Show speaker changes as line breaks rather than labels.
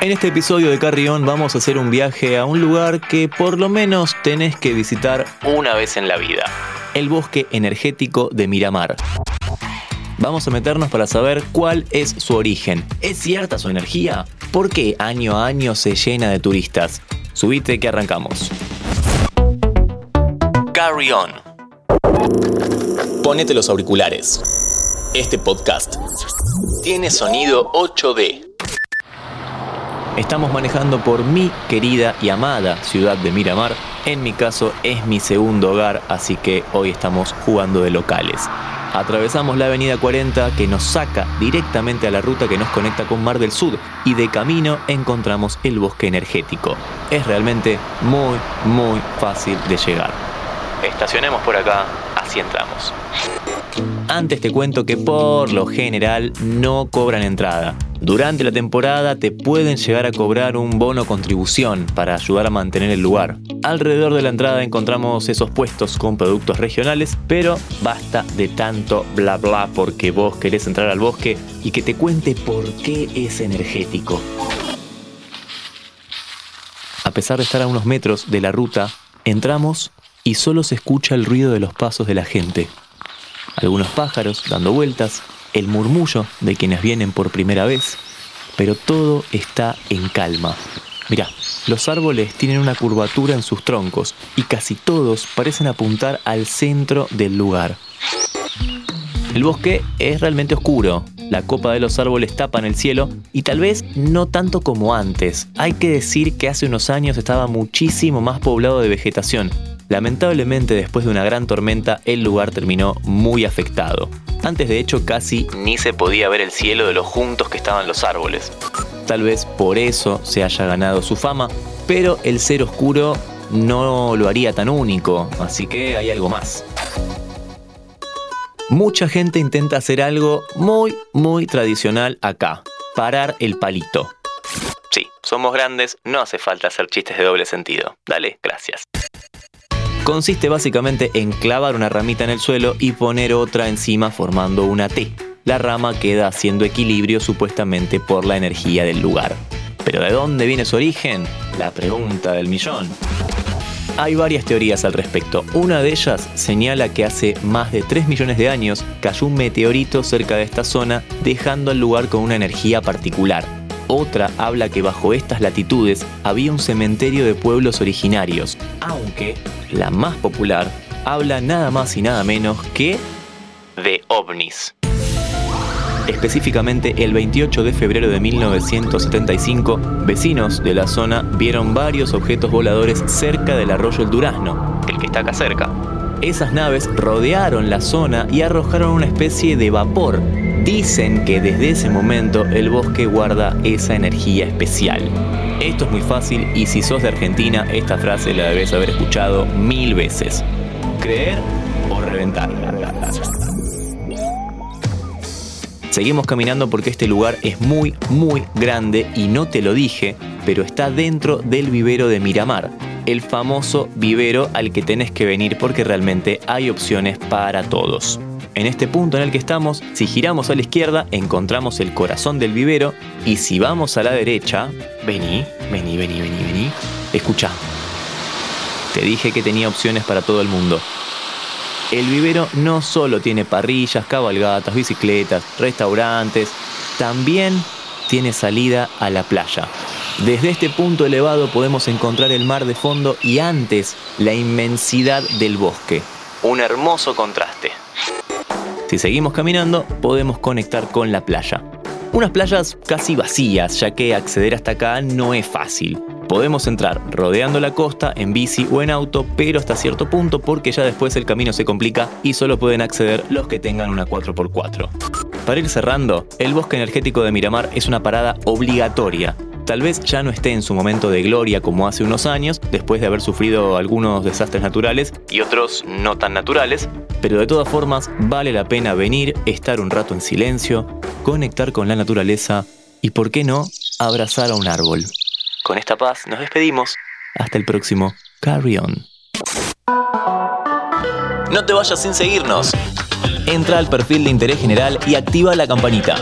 En este episodio de Carrión vamos a hacer un viaje a un lugar que por lo menos tenés que visitar una vez en la vida. El bosque energético de Miramar. Vamos a meternos para saber cuál es su origen. ¿Es cierta su energía? ¿Por qué año a año se llena de turistas? Subite que arrancamos. Carry on. Ponete los auriculares. Este podcast tiene sonido 8D. Estamos manejando por mi querida y amada ciudad de Miramar. En mi caso es mi segundo hogar, así que hoy estamos jugando de locales. Atravesamos la avenida 40 que nos saca directamente a la ruta que nos conecta con Mar del Sur y de camino encontramos el bosque energético. Es realmente muy, muy fácil de llegar. Estacionemos por acá, así entramos. Antes te cuento que por lo general no cobran entrada. Durante la temporada te pueden llegar a cobrar un bono contribución para ayudar a mantener el lugar. Alrededor de la entrada encontramos esos puestos con productos regionales, pero basta de tanto bla bla porque vos querés entrar al bosque y que te cuente por qué es energético. A pesar de estar a unos metros de la ruta, entramos y solo se escucha el ruido de los pasos de la gente. Algunos pájaros dando vueltas, el murmullo de quienes vienen por primera vez, pero todo está en calma. Mirá, los árboles tienen una curvatura en sus troncos y casi todos parecen apuntar al centro del lugar. El bosque es realmente oscuro, la copa de los árboles tapan el cielo y tal vez no tanto como antes. Hay que decir que hace unos años estaba muchísimo más poblado de vegetación. Lamentablemente después de una gran tormenta el lugar terminó muy afectado. Antes de hecho casi ni se podía ver el cielo de los juntos que estaban los árboles. Tal vez por eso se haya ganado su fama, pero el ser oscuro no lo haría tan único, así que hay algo más. Mucha gente intenta hacer algo muy, muy tradicional acá, parar el palito. Sí, somos grandes, no hace falta hacer chistes de doble sentido. Dale, gracias. Consiste básicamente en clavar una ramita en el suelo y poner otra encima formando una T. La rama queda haciendo equilibrio supuestamente por la energía del lugar. ¿Pero de dónde viene su origen? La pregunta del millón. Hay varias teorías al respecto. Una de ellas señala que hace más de 3 millones de años cayó un meteorito cerca de esta zona, dejando el lugar con una energía particular. Otra habla que bajo estas latitudes había un cementerio de pueblos originarios, aunque la más popular habla nada más y nada menos que de ovnis. Específicamente el 28 de febrero de 1975, vecinos de la zona vieron varios objetos voladores cerca del arroyo El Durazno, el que está acá cerca. Esas naves rodearon la zona y arrojaron una especie de vapor. Dicen que desde ese momento el bosque guarda esa energía especial. Esto es muy fácil y si sos de Argentina, esta frase la debes haber escuchado mil veces. Creer o reventar. Seguimos caminando porque este lugar es muy, muy grande y no te lo dije, pero está dentro del vivero de Miramar, el famoso vivero al que tenés que venir porque realmente hay opciones para todos. En este punto en el que estamos, si giramos a la izquierda, encontramos el corazón del vivero y si vamos a la derecha, vení, vení, vení, vení, vení, escucha. Te dije que tenía opciones para todo el mundo. El vivero no solo tiene parrillas, cabalgatas, bicicletas, restaurantes, también tiene salida a la playa. Desde este punto elevado podemos encontrar el mar de fondo y antes la inmensidad del bosque. Un hermoso contraste. Si seguimos caminando, podemos conectar con la playa. Unas playas casi vacías, ya que acceder hasta acá no es fácil. Podemos entrar rodeando la costa en bici o en auto, pero hasta cierto punto porque ya después el camino se complica y solo pueden acceder los que tengan una 4x4. Para ir cerrando, el bosque energético de Miramar es una parada obligatoria, Tal vez ya no esté en su momento de gloria como hace unos años, después de haber sufrido algunos desastres naturales y otros no tan naturales, pero de todas formas vale la pena venir, estar un rato en silencio, conectar con la naturaleza y, por qué no, abrazar a un árbol. Con esta paz nos despedimos. Hasta el próximo Carry On. No te vayas sin seguirnos. Entra al perfil de interés general y activa la campanita.